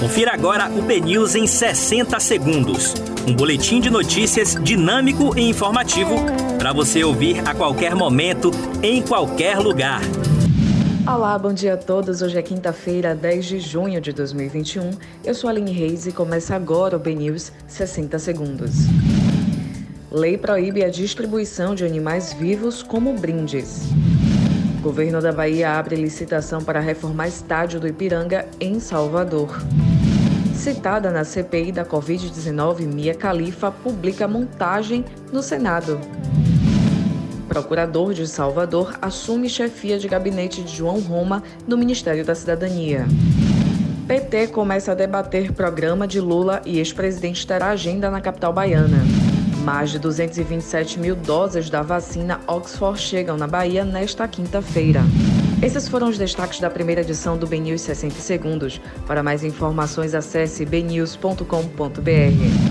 Confira agora o BNews em 60 segundos. Um boletim de notícias dinâmico e informativo para você ouvir a qualquer momento, em qualquer lugar. Olá, bom dia a todos. Hoje é quinta-feira, 10 de junho de 2021. Eu sou Aline Reis e começa agora o BNews 60 segundos. Lei proíbe a distribuição de animais vivos como brindes. Governo da Bahia abre licitação para reformar estádio do Ipiranga em Salvador. Citada na CPI da Covid-19, Mia Khalifa publica montagem no Senado. Procurador de Salvador assume chefia de gabinete de João Roma no Ministério da Cidadania. PT começa a debater programa de Lula e ex-presidente terá agenda na capital baiana. Mais de 227 mil doses da vacina Oxford chegam na Bahia nesta quinta-feira. Esses foram os destaques da primeira edição do BNews 60 Segundos. Para mais informações, acesse bnews.com.br.